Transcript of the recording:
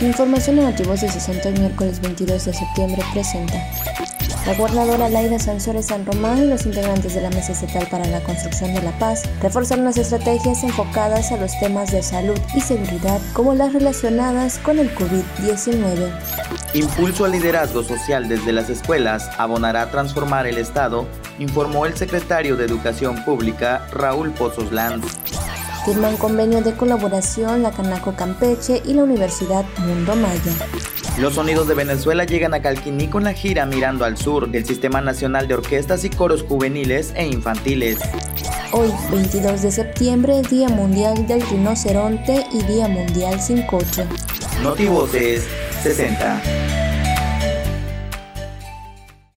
Información en de 60 el miércoles 22 de septiembre presenta. La gobernadora Laida Sansores San Román y los integrantes de la Mesa Estatal para la Construcción de la Paz reforzaron las estrategias enfocadas a los temas de salud y seguridad como las relacionadas con el COVID-19. Impulso al liderazgo social desde las escuelas abonará a transformar el Estado, informó el secretario de Educación Pública Raúl Pozos Land firman convenio de colaboración la Canaco Campeche y la Universidad Mundo Maya. Los sonidos de Venezuela llegan a Calquiní con la gira Mirando al Sur del Sistema Nacional de Orquestas y Coros Juveniles e Infantiles. Hoy, 22 de septiembre, Día Mundial del Rinoceronte y Día Mundial sin Coche. Notivoces 60.